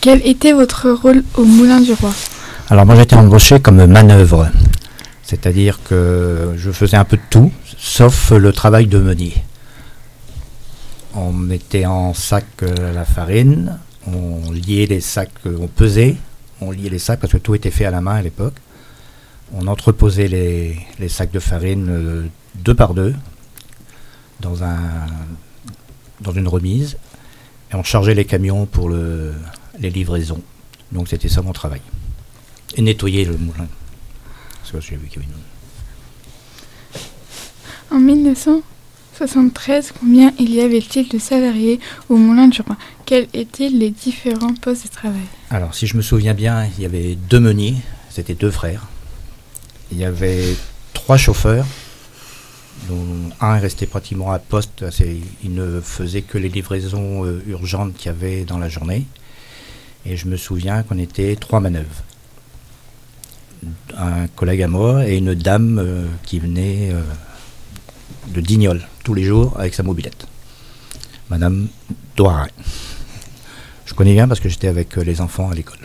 Quel était votre rôle au Moulin du Roi? Alors moi j'étais embauché comme manœuvre, c'est-à-dire que je faisais un peu de tout, sauf le travail de meunier. On mettait en sac euh, la farine, on liait les sacs, euh, on pesait, on liait les sacs parce que tout était fait à la main à l'époque. On entreposait les, sacs de farine euh, deux par deux dans une remise et on chargeait les camions pour le, les livraisons. Donc c'était ça mon travail. Et nettoyer le moulin. C'est parce que j'ai vu qu'il y avait une- En 1973, combien il y avait-il de salariés au Moulin du Roi? Quels étaient les différents postes de travail? Alors, si je me souviens bien, il y avait deux meuniers, c'était deux frères. Il y avait trois chauffeurs, dont un est resté pratiquement à poste, il ne faisait que les livraisons euh, urgentes qu'il y avait dans la journée. Et je me souviens qu'on était trois manœuvres. Un collègue à moi et une dame euh, qui venait euh, de Dignol tous les jours avec sa mobilette. Madame Doirin. Je connais bien parce que j'étais avec euh, les enfants à l'école.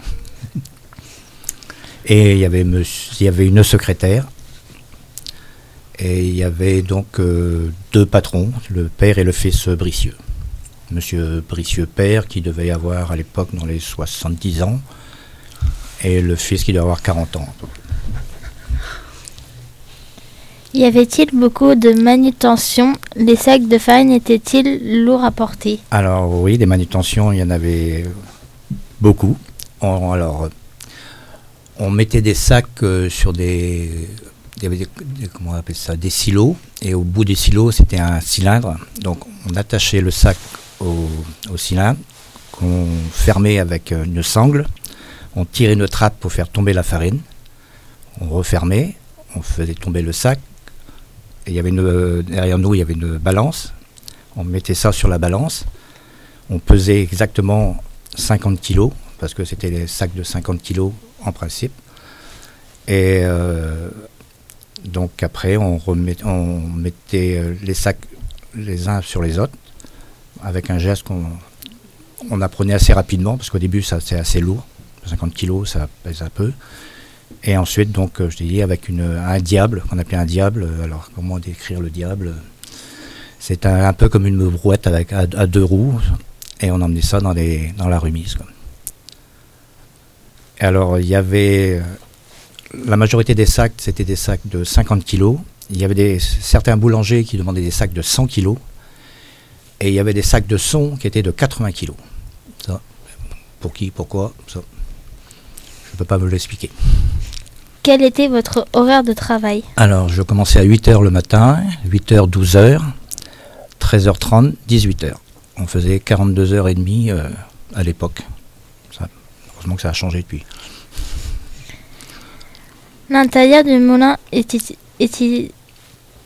Et il y avait, une secrétaire. Et il y avait donc deux patrons, le père et le fils Bricieux. Monsieur Bricieux père qui devait avoir à l'époque dans les 70 ans et le fils qui devait avoir 40 ans. Y avait-il beaucoup de manutention? Les sacs de farine étaient-ils lourds à porter? Alors oui, des manutentions, il y en avait beaucoup. On, alors, on mettait des sacs euh, sur des- comment on appelle ça, des silos, et au bout des silos, c'était un cylindre. Donc, on attachait le sac au, cylindre, qu'on fermait avec euh, une sangle. On tirait une trappe pour faire tomber la farine. On refermait, on faisait tomber le sac. Et il y avait une, derrière nous, il y avait une balance. On mettait ça sur la balance. On pesait exactement 50 kilos, parce que c'était les sacs de 50 kilos en principe. Et euh, donc après, on, mettait euh, les sacs les uns sur les autres, avec un geste qu'on on apprenait assez rapidement, parce qu'au début, ça c'est assez lourd. 50 kilos, ça pèse un peu. Et ensuite, donc, euh, je dis avec une, un diable, qu'on appelait un diable. Alors, comment décrire le diable? C'est un, peu comme une brouette avec, à, deux roues, et on emmenait ça dans, les, dans la remise. quoi. Alors, il y avait. euh, La majorité des sacs, c'était des sacs de 50 kilos. Il y avait des, certains boulangers qui demandaient des sacs de 100 kilos. Et il y avait des sacs de son qui étaient de 80 kilos. Ça, pour qui, pourquoi, ça, je ne peux pas vous l'expliquer. Quel était votre horaire de travail? Alors, je commençais à 8h le matin, 8h, 12h, 13h30, 18h. On faisait 42h30 euh, à l'époque. Heureusement que ça a changé depuis. L'intérieur du moulin était- était-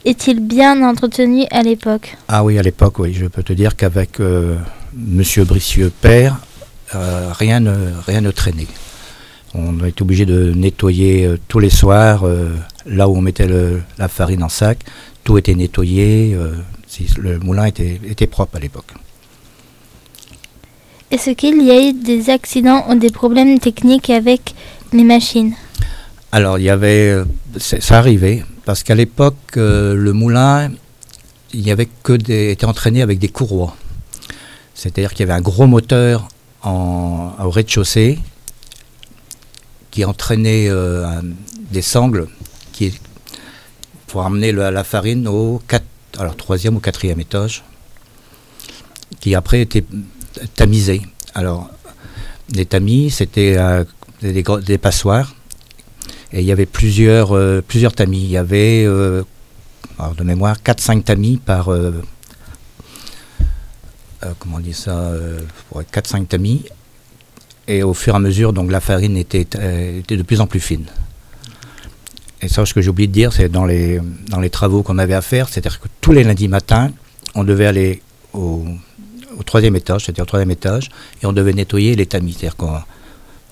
est-il bien entretenu à l'époque? Ah oui, à l'époque, oui, je peux te dire qu'avec euh, Monsieur Bricieux père, euh, rien, ne, rien ne traînait. On était obligé de nettoyer euh, tous les soirs, euh, là où on mettait le- la farine en sac, tout était nettoyé. si- le moulin était, était propre à l'époque. Est-ce qu'il y a eu des accidents ou des problèmes techniques avec les machines? Alors, il y avait, ça arrivait, parce qu'à l'époque, euh, le moulin, il avait que des, était entraîné avec des courroies. C'est-à-dire qu'il y avait un gros moteur au rez-de-chaussée qui entraînait euh, des sangles pour amener la farine au troisième ou quatrième étage, qui après était tamisé. Alors, les tamis, c'était euh, des passoires et il y avait plusieurs, euh, plusieurs tamis. Il y avait, euh, de mémoire, 4-5 tamis par. euh, comment on dit ça euh, ouais, 4-5 tamis. Et au fur et à mesure, donc la farine était, était de plus en plus fine. Et ça, ce que j'ai oublié de dire, c'est dans les, dans les travaux qu'on avait à faire, c'est-à-dire que tous les lundis matins, on devait aller au, au troisième étage, c'est-à-dire au troisième étage, et on devait nettoyer les tamis. C'est-à-dire qu'on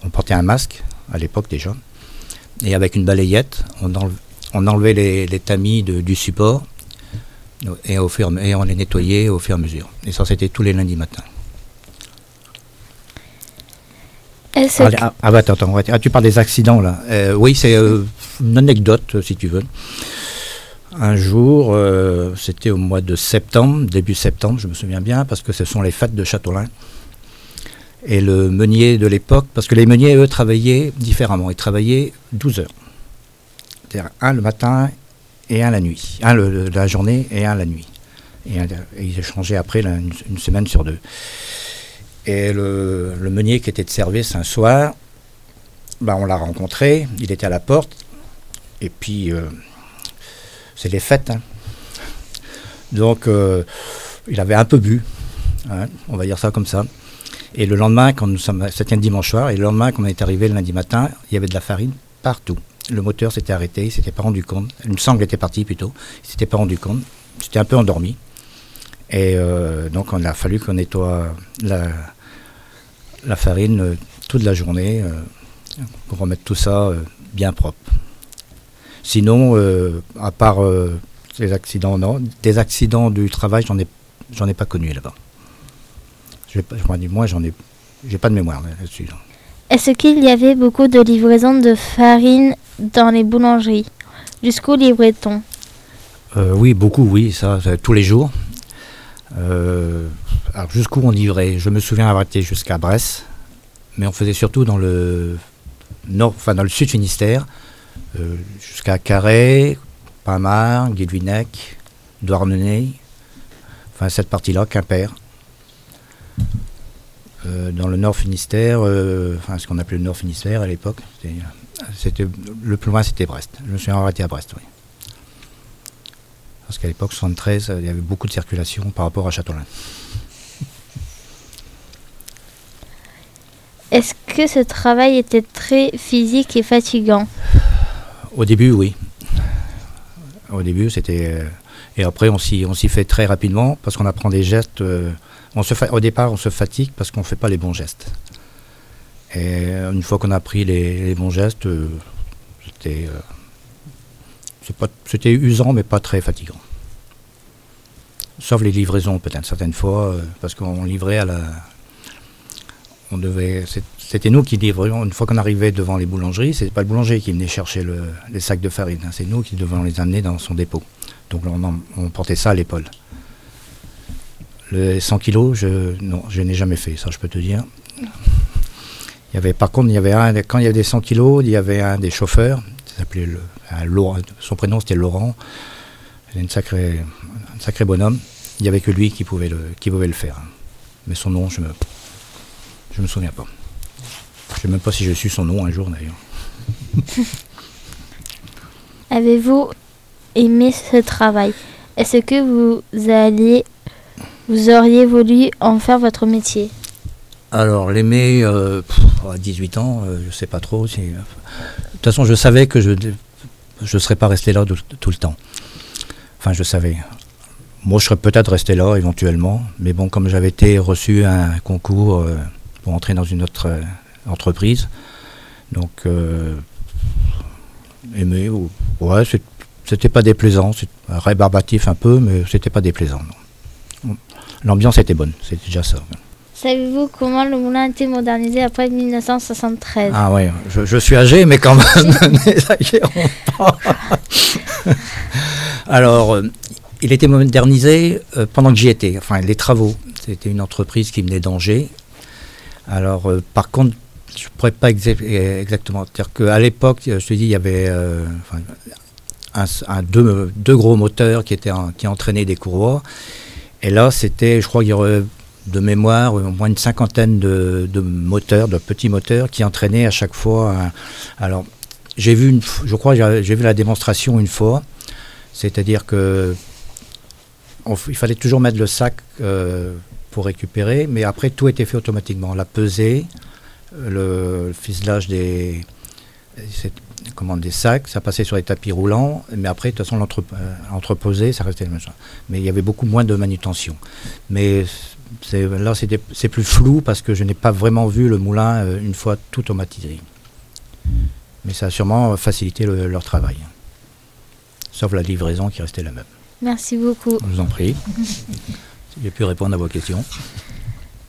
on portait un masque, à l'époque déjà, et avec une balayette, on, enle- on enlevait les, les tamis de- du support et, au fur, et on les nettoyait au fur et à mesure. Et ça, c'était tous les lundis matins. Ah, ah, ah, bah, attends, attends, ah, tu parles des accidents là. Euh, oui, c'est euh, une anecdote si tu veux. Un jour, euh, c'était au mois de septembre, début septembre, je me souviens bien, parce que ce sont les fêtes de Châteaulin. Et le meunier de l'époque, parce que les meuniers, eux, travaillaient différemment. Ils travaillaient 12 heures. C'est-à-dire un le matin et un la nuit. Un la journée et un la nuit. Et, ils échangeaient après une, semaine sur deux. Et le, le meunier qui était de service un soir, bah, on l'a rencontré, il était à la porte, et puis euh, c'est les fêtes. hein. Donc euh, il avait un peu bu, hein, on va dire ça comme ça. Et le lendemain, quand nous sommes, c'était un dimanche soir, et le lendemain, quand on est arrivé le lundi matin, il y avait de la farine partout. Le moteur s'était arrêté, il s'était pas rendu compte. Une sangle était partie plutôt, il s'était pas rendu compte. C'était un peu endormi. Et euh, donc on a fallu qu'on nettoie la, farine euh, toute la journée euh, pour remettre tout ça bien propre. Sinon, à part des accidents, non, des accidents du travail, j'en ai, j'en ai pas connu là-bas. Je pas- je m'en dis, moi, j'en ai, j'ai pas de mémoire là-dessus. Est-ce qu'il y avait beaucoup de livraisons de farine dans les boulangeries? Jusqu'où livrait-on? Euh, oui, beaucoup, oui, ça, ça, tous les jours. Euh, alors jusqu'où on livrait? Je me souviens avoir été jusqu'à Brest, mais on faisait surtout dans le nord, enfin dans le sud Finistère, euh, jusqu'à Carré, Pamar, Guilvinec, Douarnenez, enfin cette partie-là, Quimper. Euh, dans le nord Finistère, euh, enfin ce qu'on appelait le nord Finistère à l'époque, c'était, le plus loin c'était Brest. Je me suis arrêté à Brest, oui. Parce qu'à l'époque, 73, euh, il y avait beaucoup de circulation par rapport à Châteaulin. Est-ce que ce travail était très physique et fatigant? Au début, oui. Au début, c'était. et après, on s'y, on s'y fait très rapidement parce qu'on apprend des gestes. euh, Au départ, on se fatigue parce qu'on ne fait pas les bons gestes. Et euh, une fois qu'on a appris les, bons gestes, euh, c'était. euh, c'était usant, mais pas très fatigant. Sauf les livraisons, peut-être, certaines fois, parce qu'on livrait à la. On devait. C'était nous qui livrions. Une fois qu'on arrivait devant les boulangeries, c'est pas le boulanger qui venait chercher le- les sacs de farine. hein, c'est nous qui devions les amener dans son dépôt. Donc on portait ça à l'épaule. Le 100 kilos, je, non, je n'ai jamais fait, ça je peux te dire. Il y avait, par contre, il y avait un, quand il y avait des 100 kilos, il y avait un des chauffeurs, s'appelait son prénom c'était Laurent, une un sacré bonhomme. Il n'y avait que lui qui pouvait le, qui pouvait le faire. Mais son nom, je me, je me souviens pas. Je sais même pas si j'ai su son nom un jour d'ailleurs. Avez-vous aimé ce travail? Est-ce que vous alliez, vous auriez voulu en faire votre métier Alors, l'aimer euh, à 18 ans, euh, je sais pas trop. si- De toute façon, je savais que je ne serais pas resté là tout, le temps. Enfin, je savais. Moi, je serais peut-être resté là éventuellement. Mais bon, comme j'avais été reçu à un concours euh, pour entrer dans une autre euh, entreprise, donc euh, aimer, ou- ouais, c'était pas déplaisant. C'est rébarbatif un peu, mais c'était pas déplaisant. L'ambiance était bonne, c'était déjà ça. Savez-vous comment le moulin a été modernisé après 1973 Ah ouais, je, je suis âgé, mais quand même. Alors, euh, il était modernisé euh, pendant que j'y étais, enfin les travaux. C'était une entreprise qui venait d'Angers. Alors, euh, par contre, je ne pourrais pas exa- exactement. C'est-à-dire qu'à l'époque, je te dis, il y avait euh, enfin, un- un- deux, deux gros moteurs qui, étaient en- qui entraînaient des courroies. Et là, c'était, je crois qu'il y aurait de mémoire au moins une cinquantaine de, moteurs, de petits moteurs qui entraînaient à chaque fois. alors, j'ai vu, une, je crois, j'ai vu la démonstration une fois. C'est-à-dire que on il fallait toujours mettre le sac euh, pour récupérer, mais après tout était fait automatiquement. La pesée, euh, le, ficelage des, comment, des sacs, ça passait sur les tapis roulants, mais après, de toute façon, l'entre- euh, ça restait le même chose. Mais il y avait beaucoup moins de manutention. Mais là, c'est plus flou parce que je n'ai pas vraiment vu le moulin euh, une fois tout automatisé. Mais ça a sûrement facilité le- leur travail. Sauf la livraison qui restait la même. Merci beaucoup. Je vous en prie. J'ai pu répondre à vos questions.